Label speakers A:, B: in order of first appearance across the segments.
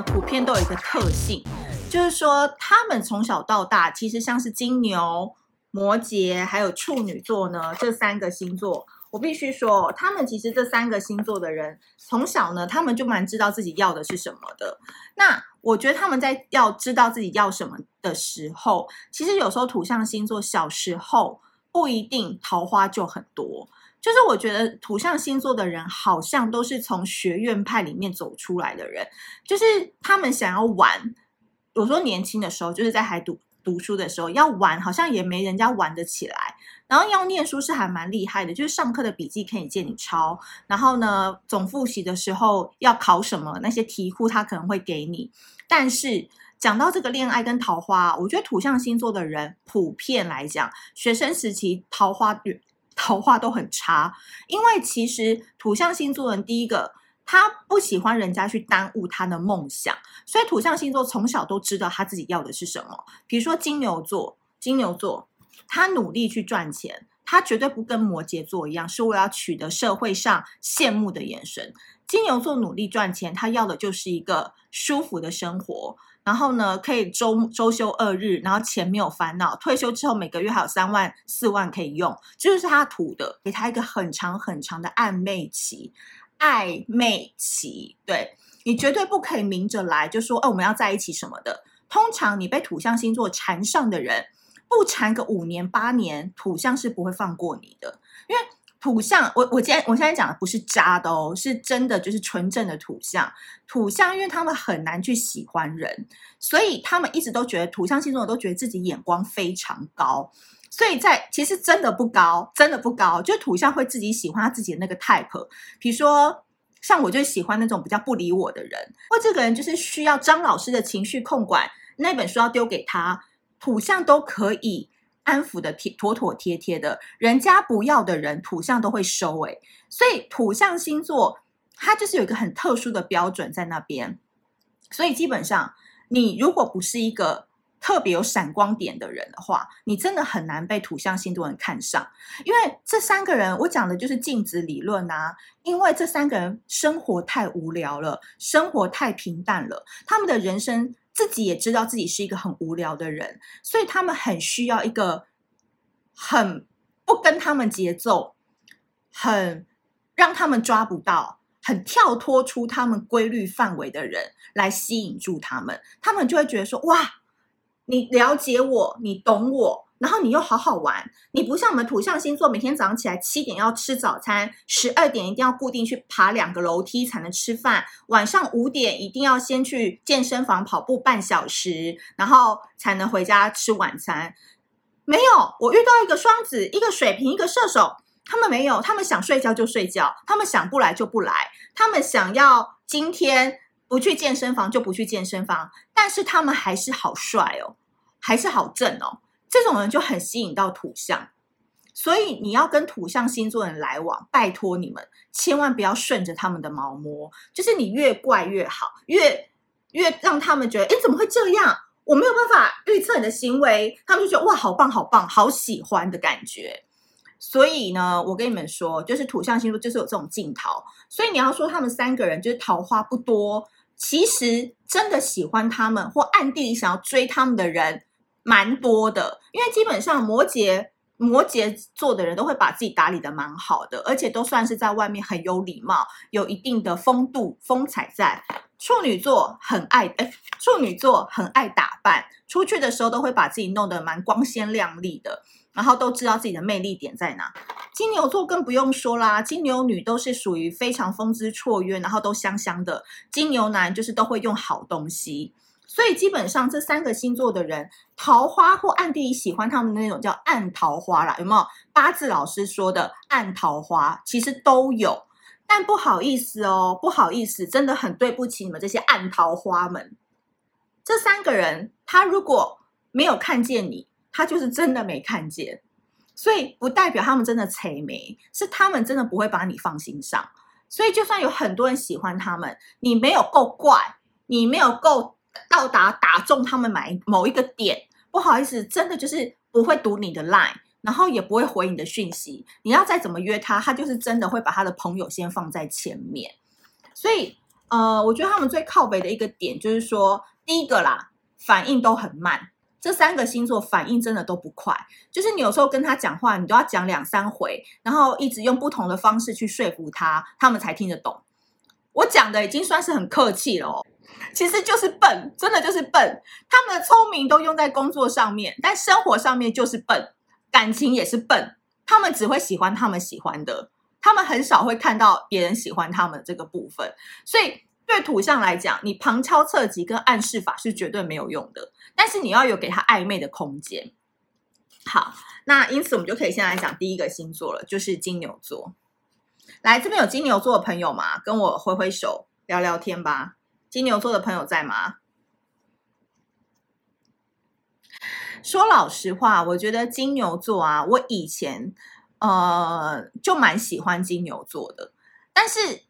A: 普遍都有一个特性，就是说他们从小到大，其实像是金牛、摩羯还有处女座呢，这三个星座。我必须说，他们其实这三个星座的人，从小呢，他们就蛮知道自己要的是什么的。那我觉得他们在要知道自己要什么的时候，其实有时候土象星座小时候不一定桃花就很多。就是我觉得土象星座的人好像都是从学院派里面走出来的人，就是他们想要玩。我说年轻的时候，就是在还读读书的时候要玩，好像也没人家玩得起来。然后要念书是还蛮厉害的，就是上课的笔记可以借你抄。然后呢，总复习的时候要考什么，那些题库他可能会给你。但是讲到这个恋爱跟桃花，我觉得土象星座的人普遍来讲，学生时期桃花桃花都很差。因为其实土象星座人第一个，他不喜欢人家去耽误他的梦想，所以土象星座从小都知道他自己要的是什么。比如说金牛座，金牛座。他努力去赚钱，他绝对不跟摩羯座一样，是为了取得社会上羡慕的眼神。金牛座努力赚钱，他要的就是一个舒服的生活，然后呢，可以周周休二日，然后钱没有烦恼，退休之后每个月还有三万四万可以用，这就是他图的，给他一个很长很长的暧昧期，暧昧期，对，你绝对不可以明着来就说，哦，我们要在一起什么的。通常你被土象星座缠上的人。不缠个五年八年，土象是不会放过你的。因为土象，我我今天我现在讲的不是渣的哦，是真的，就是纯正的土象。土象，因为他们很难去喜欢人，所以他们一直都觉得土象星座都觉得自己眼光非常高。所以在其实真的不高，真的不高。就土象会自己喜欢他自己的那个 type，比如说像我就喜欢那种比较不理我的人，或这个人就是需要张老师的情绪控管，那本书要丢给他。土象都可以安抚的贴妥妥帖帖的，人家不要的人，土象都会收诶。所以土象星座它就是有一个很特殊的标准在那边。所以基本上，你如果不是一个特别有闪光点的人的话，你真的很难被土象星座人看上。因为这三个人，我讲的就是镜子理论啊。因为这三个人生活太无聊了，生活太平淡了，他们的人生。自己也知道自己是一个很无聊的人，所以他们很需要一个很不跟他们节奏、很让他们抓不到、很跳脱出他们规律范围的人来吸引住他们。他们就会觉得说：“哇，你了解我，你懂我。”然后你又好好玩，你不像我们土象星座，每天早上起来七点要吃早餐，十二点一定要固定去爬两个楼梯才能吃饭，晚上五点一定要先去健身房跑步半小时，然后才能回家吃晚餐。没有，我遇到一个双子，一个水瓶，一个射手，他们没有，他们想睡觉就睡觉，他们想不来就不来，他们想要今天不去健身房就不去健身房，但是他们还是好帅哦，还是好正哦。这种人就很吸引到土象，所以你要跟土象星座的人来往，拜托你们千万不要顺着他们的毛摸，就是你越怪越好，越越让他们觉得，诶，怎么会这样？我没有办法预测你的行为，他们就觉得哇，好棒，好棒，好喜欢的感觉。所以呢，我跟你们说，就是土象星座就是有这种镜头，所以你要说他们三个人就是桃花不多，其实真的喜欢他们或暗地里想要追他们的人。蛮多的，因为基本上摩羯摩羯座的人都会把自己打理得蛮好的，而且都算是在外面很有礼貌，有一定的风度风采在。处女座很爱诶，处女座很爱打扮，出去的时候都会把自己弄得蛮光鲜亮丽的，然后都知道自己的魅力点在哪。金牛座更不用说啦，金牛女都是属于非常风姿绰约，然后都香香的。金牛男就是都会用好东西。所以基本上这三个星座的人，桃花或暗地里喜欢他们的那种叫暗桃花啦，有没有？八字老师说的暗桃花其实都有，但不好意思哦，不好意思，真的很对不起你们这些暗桃花们。这三个人，他如果没有看见你，他就是真的没看见，所以不代表他们真的贼眉，是他们真的不会把你放心上。所以就算有很多人喜欢他们，你没有够怪，你没有够。到达打中他们买某一个点，不好意思，真的就是不会读你的 line，然后也不会回你的讯息。你要再怎么约他，他就是真的会把他的朋友先放在前面。所以呃，我觉得他们最靠北的一个点就是说，第一个啦，反应都很慢。这三个星座反应真的都不快，就是你有时候跟他讲话，你都要讲两三回，然后一直用不同的方式去说服他，他们才听得懂。我讲的已经算是很客气了哦，其实就是笨，真的就是笨。他们的聪明都用在工作上面，但生活上面就是笨，感情也是笨。他们只会喜欢他们喜欢的，他们很少会看到别人喜欢他们这个部分。所以对土象来讲，你旁敲侧击跟暗示法是绝对没有用的。但是你要有给他暧昧的空间。好，那因此我们就可以先来讲第一个星座了，就是金牛座。来，这边有金牛座的朋友吗？跟我挥挥手，聊聊天吧。金牛座的朋友在吗？说老实话，我觉得金牛座啊，我以前呃就蛮喜欢金牛座的，但是。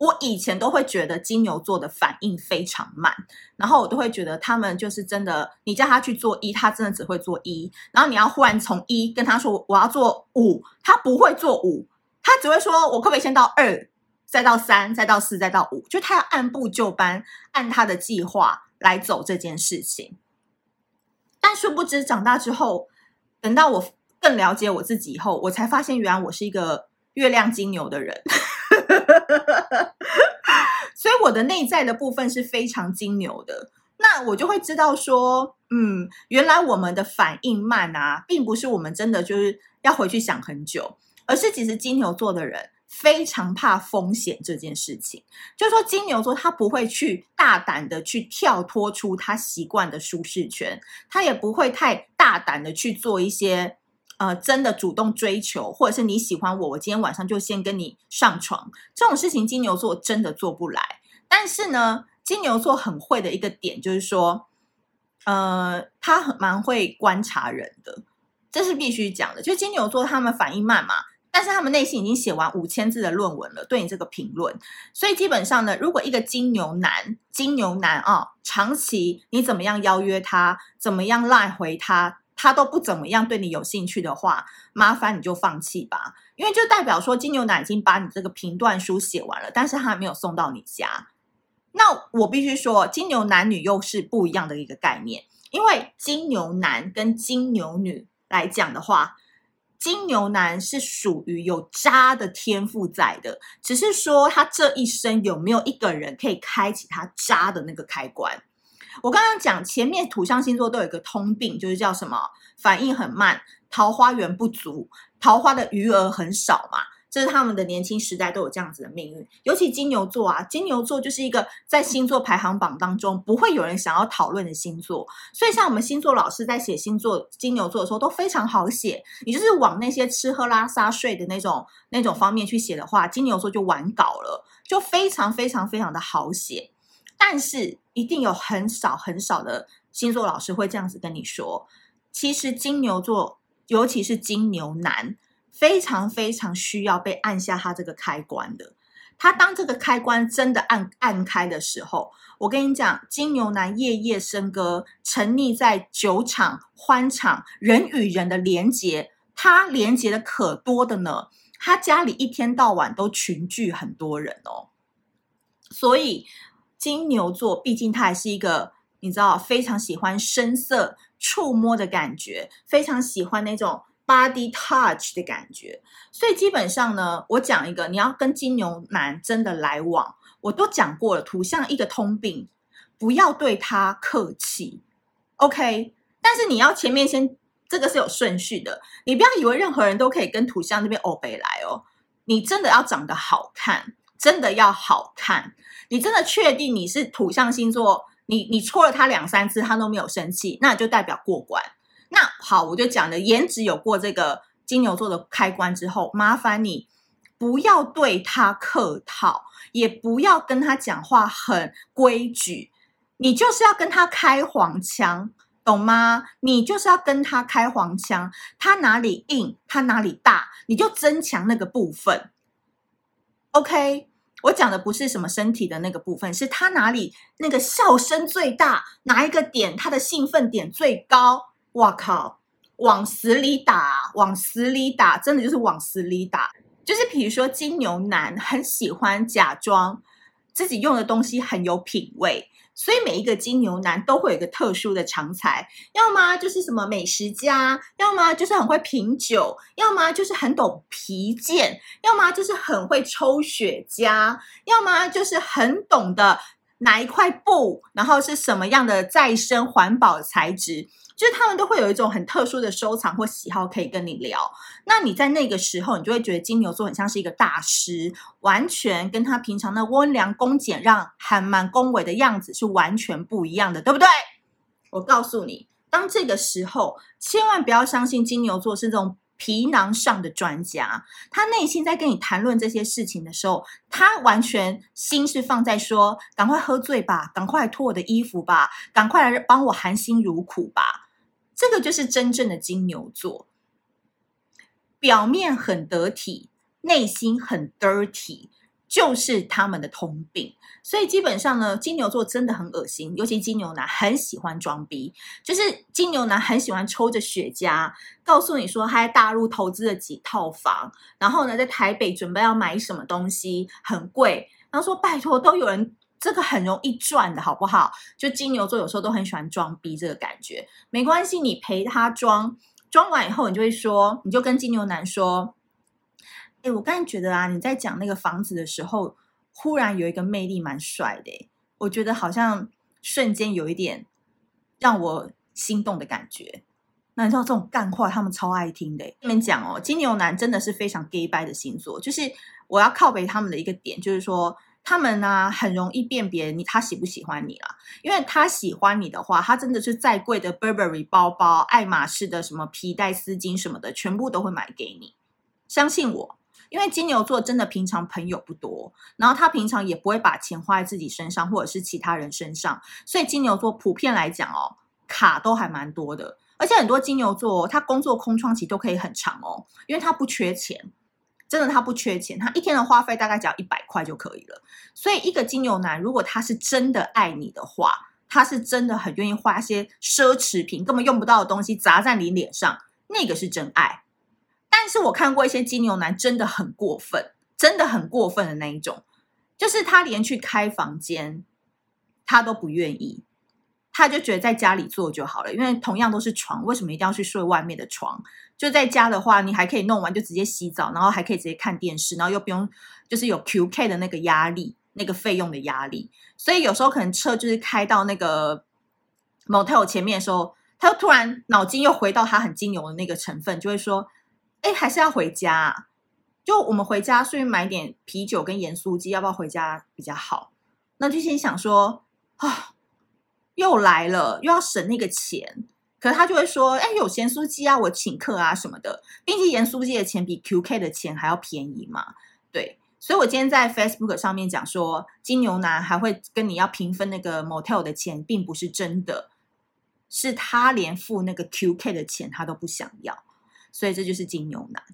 A: 我以前都会觉得金牛座的反应非常慢，然后我都会觉得他们就是真的，你叫他去做一，他真的只会做一，然后你要忽然从一跟他说我要做五，他不会做五，他只会说我可不可以先到二，再到三，再到四，再到五，就他要按部就班，按他的计划来走这件事情。但殊不知长大之后，等到我更了解我自己以后，我才发现原来我是一个月亮金牛的人。所以我的内在的部分是非常金牛的，那我就会知道说，嗯，原来我们的反应慢啊，并不是我们真的就是要回去想很久，而是其实金牛座的人非常怕风险这件事情，就是说金牛座他不会去大胆的去跳脱出他习惯的舒适圈，他也不会太大胆的去做一些。呃，真的主动追求，或者是你喜欢我，我今天晚上就先跟你上床，这种事情金牛座真的做不来。但是呢，金牛座很会的一个点就是说，呃，他很蛮会观察人的，这是必须讲的。就金牛座他们反应慢嘛，但是他们内心已经写完五千字的论文了，对你这个评论。所以基本上呢，如果一个金牛男，金牛男啊、哦，长期你怎么样邀约他，怎么样赖回他。他都不怎么样对你有兴趣的话，麻烦你就放弃吧，因为就代表说金牛男已经把你这个评断书写完了，但是他还没有送到你家。那我必须说，金牛男女又是不一样的一个概念，因为金牛男跟金牛女来讲的话，金牛男是属于有渣的天赋在的，只是说他这一生有没有一个人可以开启他渣的那个开关。我刚刚讲前面土象星座都有一个通病，就是叫什么？反应很慢，桃花源不足，桃花的余额很少嘛。这是他们的年轻时代都有这样子的命运。尤其金牛座啊，金牛座就是一个在星座排行榜当中不会有人想要讨论的星座。所以像我们星座老师在写星座金牛座的时候都非常好写，你就是往那些吃喝拉撒睡的那种那种方面去写的话，金牛座就完稿了，就非常非常非常的好写。但是一定有很少很少的星座老师会这样子跟你说，其实金牛座，尤其是金牛男，非常非常需要被按下他这个开关的。他当这个开关真的按按开的时候，我跟你讲，金牛男夜夜笙歌，沉溺在酒场欢场，人与人的连结，他连结的可多的呢。他家里一天到晚都群聚很多人哦，所以。金牛座毕竟他还是一个，你知道，非常喜欢声色触摸的感觉，非常喜欢那种 body touch 的感觉。所以基本上呢，我讲一个，你要跟金牛男真的来往，我都讲过了，土象一个通病，不要对他客气，OK？但是你要前面先，这个是有顺序的，你不要以为任何人都可以跟土象那边欧北来哦，你真的要长得好看。真的要好看，你真的确定你是土象星座？你你戳了他两三次，他都没有生气，那就代表过关。那好，我就讲了，颜值有过这个金牛座的开关之后，麻烦你不要对他客套，也不要跟他讲话很规矩，你就是要跟他开黄腔，懂吗？你就是要跟他开黄腔，他哪里硬，他哪里大，你就增强那个部分。OK，我讲的不是什么身体的那个部分，是他哪里那个笑声最大，哪一个点他的兴奋点最高？哇靠，往死里打，往死里打，真的就是往死里打。就是比如说金牛男很喜欢假装自己用的东西很有品味。所以每一个金牛男都会有一个特殊的长才，要么就是什么美食家，要么就是很会品酒，要么就是很懂皮件，要么就是很会抽雪茄，要么就是很懂得哪一块布，然后是什么样的再生环保材质。就是他们都会有一种很特殊的收藏或喜好可以跟你聊，那你在那个时候，你就会觉得金牛座很像是一个大师，完全跟他平常的温良恭俭让、还蛮恭维的样子是完全不一样的，对不对？我告诉你，当这个时候，千万不要相信金牛座是这种皮囊上的专家，他内心在跟你谈论这些事情的时候，他完全心是放在说，赶快喝醉吧，赶快脱我的衣服吧，赶快来帮我含辛茹苦吧。这个就是真正的金牛座，表面很得体，内心很 dirty，就是他们的通病。所以基本上呢，金牛座真的很恶心，尤其金牛男很喜欢装逼，就是金牛男很喜欢抽着雪茄，告诉你说他在大陆投资了几套房，然后呢，在台北准备要买什么东西很贵，然后说拜托都有人。这个很容易赚的好不好？就金牛座有时候都很喜欢装逼，这个感觉没关系，你陪他装，装完以后你就会说，你就跟金牛男说：“哎，我刚才觉得啊，你在讲那个房子的时候，忽然有一个魅力蛮帅的，我觉得好像瞬间有一点让我心动的感觉。”那你知道这种干话他们超爱听的。你们讲哦，金牛男真的是非常 gay 掰的星座，就是我要靠北他们的一个点，就是说。他们呢、很容易辨别你他喜不喜欢你啦，因为他喜欢你的话，他真的是再贵的 Burberry 包包、爱马仕的什么皮带、丝巾什么的，全部都会买给你。相信我，因为金牛座真的平常朋友不多，然后他平常也不会把钱花在自己身上或者是其他人身上，所以金牛座普遍来讲哦，卡都还蛮多的，而且很多金牛座他工作空窗期都可以很长哦，因为他不缺钱。真的，他不缺钱，他一天的花费大概只要一百块就可以了。所以，一个金牛男如果他是真的爱你的话，他是真的很愿意花一些奢侈品，根本用不到的东西砸在你脸上，那个是真爱。但是我看过一些金牛男真的很过分，真的很过分的那一种，就是他连去开房间他都不愿意。他就觉得在家里做就好了，因为同样都是床，为什么一定要去睡外面的床？就在家的话，你还可以弄完就直接洗澡，然后还可以直接看电视，然后又不用就是有 QK 的那个压力，那个费用的压力。所以有时候可能车就是开到那个 motel 前面的时候，他又突然脑筋又回到他很金牛的那个成分，就会说：“哎，还是要回家。就我们回家顺便买点啤酒跟盐酥鸡，要不要回家比较好？”那就先想说：“啊。”又来了，又要省那个钱，可是他就会说：“哎，有咸酥鸡啊，我请客啊什么的，并且盐酥鸡的钱比 QK 的钱还要便宜嘛。”对，所以我今天在 Facebook 上面讲说，金牛男还会跟你要平分那个 Motel 的钱，并不是真的，是他连付那个 QK 的钱他都不想要，所以这就是金牛男。